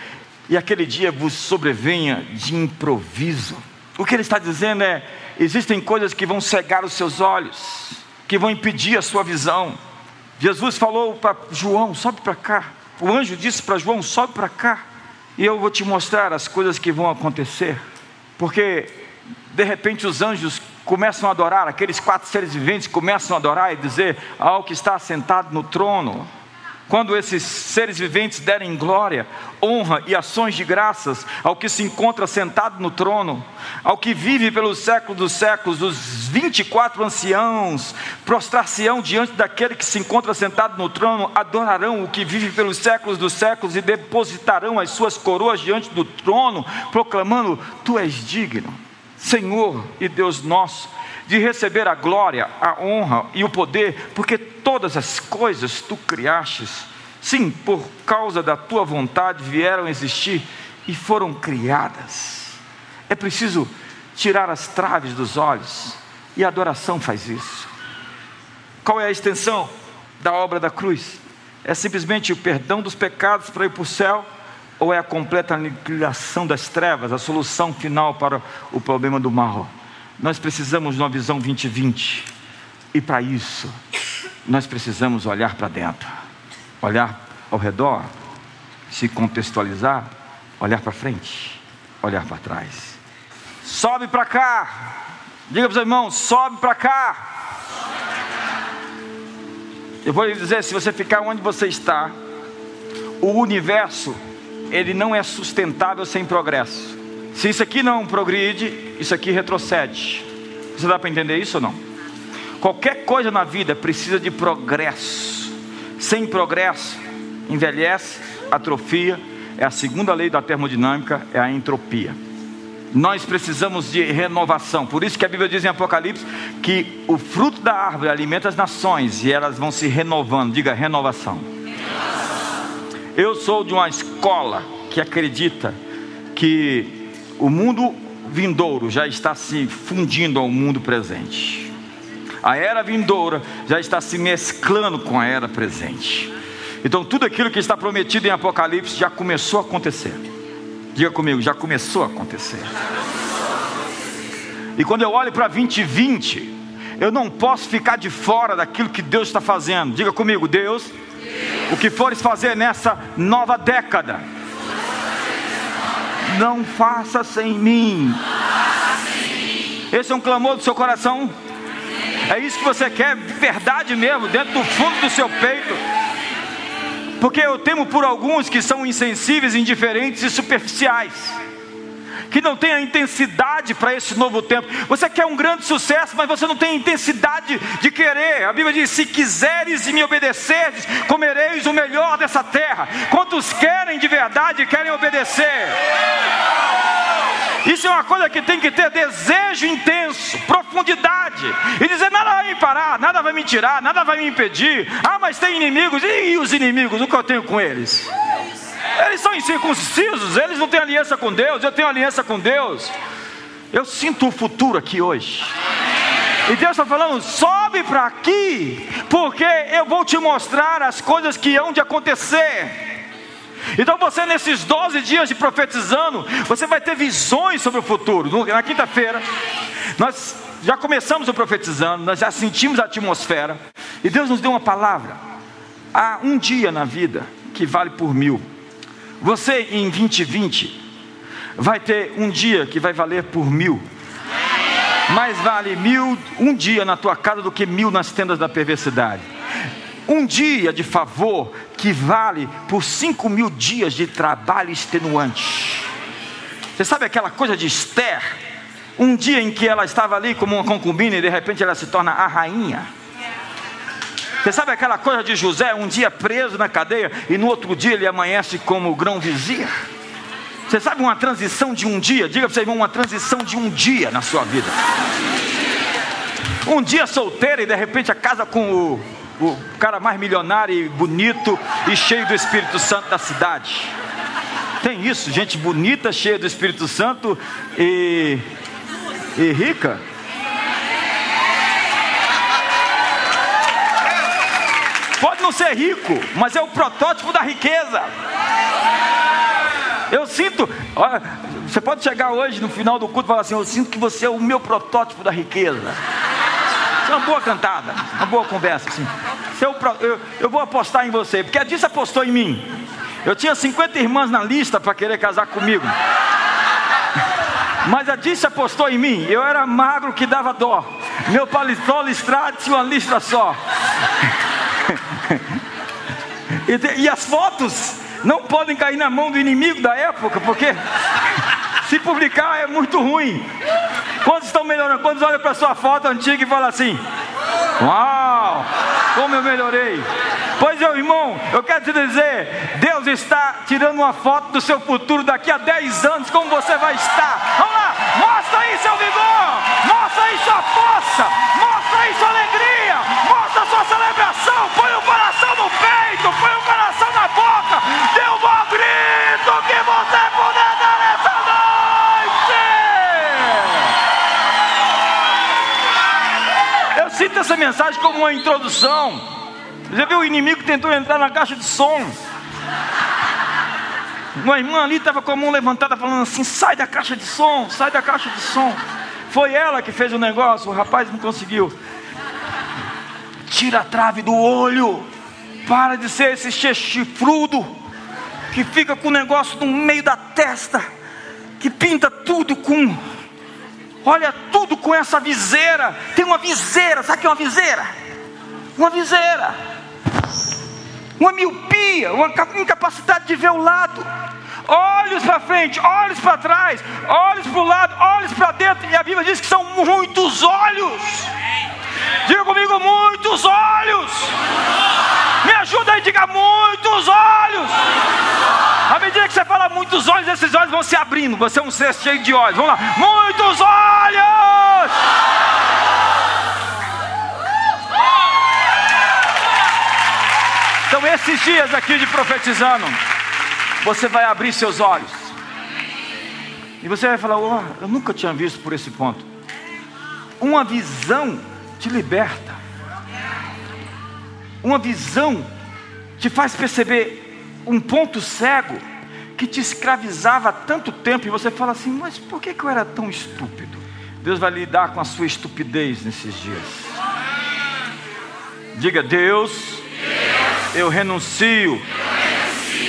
e aquele dia vos sobrevenha de improviso. O que ele está dizendo é: existem coisas que vão cegar os seus olhos, que vão impedir a sua visão. Jesus falou para João: sobe para cá. O anjo disse para João: sobe para cá, e eu vou te mostrar as coisas que vão acontecer. Porque, de repente, os anjos começam a adorar, aqueles quatro seres viventes começam a adorar e dizer ao que está sentado no trono: quando esses seres viventes derem glória, honra e ações de graças ao que se encontra sentado no trono, ao que vive pelos séculos dos séculos, os 24 anciãos prostrar-se-ão diante daquele que se encontra sentado no trono, adorarão o que vive pelos séculos dos séculos e depositarão as suas coroas diante do trono, proclamando: Tu és digno, Senhor e Deus nosso de receber a glória, a honra e o poder, porque todas as coisas tu criastes, sim, por causa da tua vontade vieram existir e foram criadas. É preciso tirar as traves dos olhos, e a adoração faz isso. Qual é a extensão da obra da cruz? É simplesmente o perdão dos pecados para ir para o céu? Ou é a completa aniquilação das trevas, a solução final para o problema do mal? Nós precisamos de uma visão 2020. E para isso, nós precisamos olhar para dentro, olhar ao redor, se contextualizar, olhar para frente, olhar para trás. Sobe para cá. Diga para os irmãos, sobe para cá. Eu vou lhe dizer, se você ficar onde você está, o universo, ele não é sustentável sem progresso. Se isso aqui não progride, isso aqui retrocede. Você dá para entender isso ou não? Qualquer coisa na vida precisa de progresso. Sem progresso, envelhece, atrofia. É a segunda lei da termodinâmica, é a entropia. Nós precisamos de renovação. Por isso que a Bíblia diz em Apocalipse que o fruto da árvore alimenta as nações e elas vão se renovando. Diga renovação. Eu sou de uma escola que acredita que o mundo vindouro já está se fundindo ao mundo presente. A era vindoura já está se mesclando com a era presente. Então tudo aquilo que está prometido em Apocalipse já começou a acontecer. Diga comigo, já começou a acontecer. E quando eu olho para 2020, eu não posso ficar de fora daquilo que Deus está fazendo. Diga comigo, Deus, o que fores fazer nessa nova década não faça sem mim. Esse é um clamor do seu coração? É isso que você quer, verdade mesmo, dentro do fundo do seu peito. Porque eu temo por alguns que são insensíveis, indiferentes e superficiais que não tem a intensidade para esse novo tempo. Você quer um grande sucesso, mas você não tem a intensidade de querer. A Bíblia diz: se quiseres e me obedeceres, comereis o melhor dessa terra. Quantos querem de verdade querem obedecer? Isso é uma coisa que tem que ter desejo intenso, profundidade, e dizer: nada vai me parar, nada vai me tirar, nada vai me impedir. Ah, mas tem inimigos, e os inimigos? O que eu tenho com eles? Eles são incircuncisos, eles não têm aliança com Deus, eu tenho aliança com Deus. Eu sinto o futuro aqui hoje. E Deus está falando: sobe para aqui, porque eu vou te mostrar as coisas que hão de acontecer. Então você, nesses 12 dias de profetizando, você vai ter visões sobre o futuro. Na quinta-feira, nós já começamos o profetizando, nós já sentimos a atmosfera, e Deus nos deu uma palavra. Há um dia na vida que vale por mil. Você em 2020 vai ter um dia que vai valer por mil. Mais vale mil um dia na tua casa do que mil nas tendas da perversidade. Um dia de favor que vale por cinco mil dias de trabalho extenuante. Você sabe aquela coisa de Esther? Um dia em que ela estava ali como uma concubina e de repente ela se torna a rainha. Você sabe aquela coisa de José, um dia preso na cadeia e no outro dia ele amanhece como grão vizir? Você sabe uma transição de um dia? Diga para você, irmão, uma transição de um dia na sua vida. Um dia solteiro e de repente a casa com o, o cara mais milionário e bonito e cheio do Espírito Santo da cidade. Tem isso, gente bonita, cheia do Espírito Santo e, e rica. Não ser rico, mas é o protótipo da riqueza. Eu sinto, olha, você pode chegar hoje no final do culto e falar assim: Eu sinto que você é o meu protótipo da riqueza. Isso é uma boa cantada, uma boa conversa. Assim. Eu, eu, eu vou apostar em você, porque a Disse apostou em mim. Eu tinha 50 irmãs na lista para querer casar comigo. Mas a Disse apostou em mim. Eu era magro que dava dó. Meu paletó listrado tinha uma listra só. E, e, as fotos não podem cair na mão do inimigo da época, porque se publicar é muito ruim. Quantos estão melhorando? Quantos olham para sua foto antiga e falam assim: Uau, como eu melhorei. Pois é, irmão, eu quero te dizer: Deus está tirando uma foto do seu futuro daqui a 10 anos, como você vai estar. Vamos lá, mostra aí seu vigor, mostra aí sua força, mostra aí sua alegria, essa mensagem como uma introdução. Já viu o inimigo tentou entrar na caixa de som? Uma irmã ali estava com a mão levantada falando assim: sai da caixa de som, sai da caixa de som. Foi ela que fez o negócio, o rapaz não conseguiu. Tira a trave do olho. Para de ser esse chifrudo que fica com o negócio no meio da testa, que pinta tudo com. Olha tudo com essa viseira. Tem uma viseira, sabe o que é uma viseira? Uma viseira uma miopia, uma incapacidade de ver o lado. Olhos para frente, olhos para trás, olhos para o lado, olhos para dentro. E a Bíblia diz que são muitos olhos. Diga comigo, muitos olhos. Me ajuda aí, diga muitos olhos. À medida que você fala muitos olhos, esses olhos vão se abrindo. Você é um ser cheio de olhos. Vamos lá, muitos olhos. Dias aqui de profetizando, você vai abrir seus olhos. E você vai falar: oh, Eu nunca tinha visto por esse ponto. Uma visão te liberta. Uma visão te faz perceber um ponto cego que te escravizava há tanto tempo. E você fala assim: Mas por que, eu era tão estúpido? Deus vai lidar com a sua estupidez nesses dias. Diga, Deus eu renuncio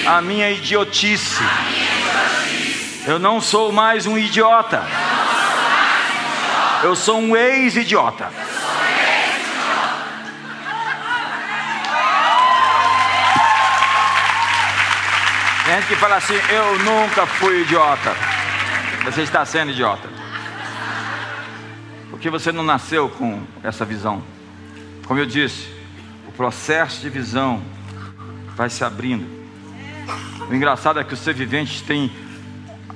à minha idiotice. Eu não sou mais um idiota. Eu sou um ex-idiota. Tem gente que fala assim: Eu nunca fui idiota. Você está sendo idiota. Porque você não nasceu com essa visão. Como eu disse, o processo de visão vai se abrindo. O engraçado é que o ser vivente tem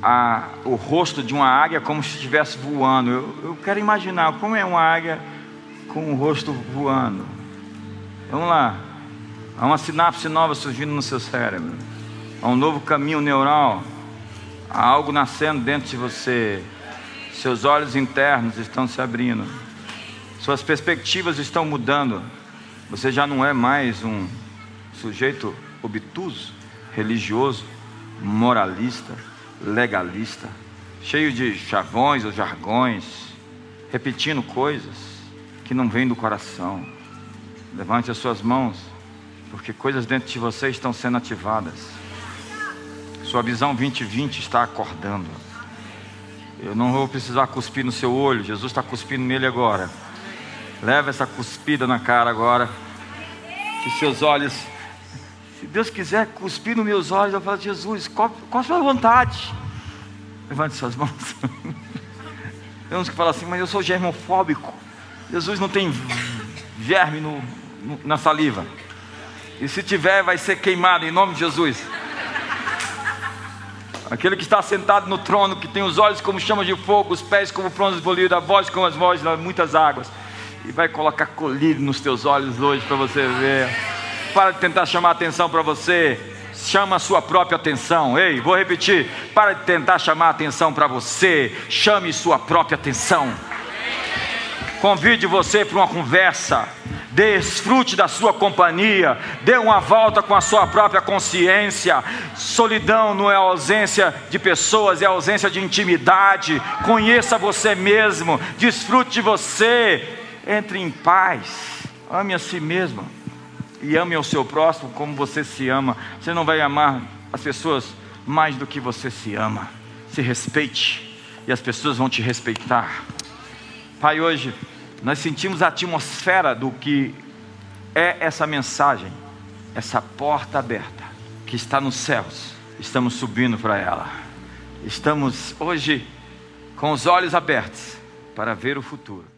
a, o rosto de uma águia como se estivesse voando. Eu, eu quero imaginar como é uma águia com o rosto voando. Vamos lá. Há uma sinapse nova surgindo no seu cérebro. Há um novo caminho neural. Há algo nascendo dentro de você. Seus olhos internos estão se abrindo. Suas perspectivas estão mudando. Você já não é mais um sujeito obtuso, religioso, moralista, legalista, cheio de chavões ou jargões, repetindo coisas que não vêm do coração. Levante as suas mãos, porque coisas dentro de você estão sendo ativadas. Sua visão 2020 está acordando. Eu não vou precisar cuspir no seu olho, Jesus está cuspindo nele agora. Leva essa cuspida na cara agora. Que seus olhos, Deus quiser cuspir nos meus olhos, eu falo, Jesus, qual, qual a sua vontade? Levante suas mãos. Tem uns que falam assim, mas eu sou germofóbico. Jesus não tem germe no, no, na saliva. E se tiver, vai ser queimado em nome de Jesus. Aquele que está sentado no trono, que tem os olhos como chamas de fogo, os pés como bronze polido, a voz como as vozes de muitas águas. E vai colocar colírio nos teus olhos hoje para você ver. Para de tentar chamar atenção para você. Chama a sua própria atenção. Ei, vou repetir. Para de tentar chamar atenção para você. Chame sua própria atenção. Convide você para uma conversa desfrute da sua companhia, dê uma volta com a sua própria consciência. Solidão não é ausência de pessoas, é ausência de intimidade. Conheça você mesmo, desfrute de você, entre em paz, ame a si mesmo e ame ao seu próximo como você se ama. Você não vai amar as pessoas mais do que você se ama. Se respeite e as pessoas vão te respeitar. Pai, hoje nós sentimos a atmosfera do que é essa mensagem, essa porta aberta que está nos céus. Estamos subindo para ela. Estamos hoje com os olhos abertos para ver o futuro.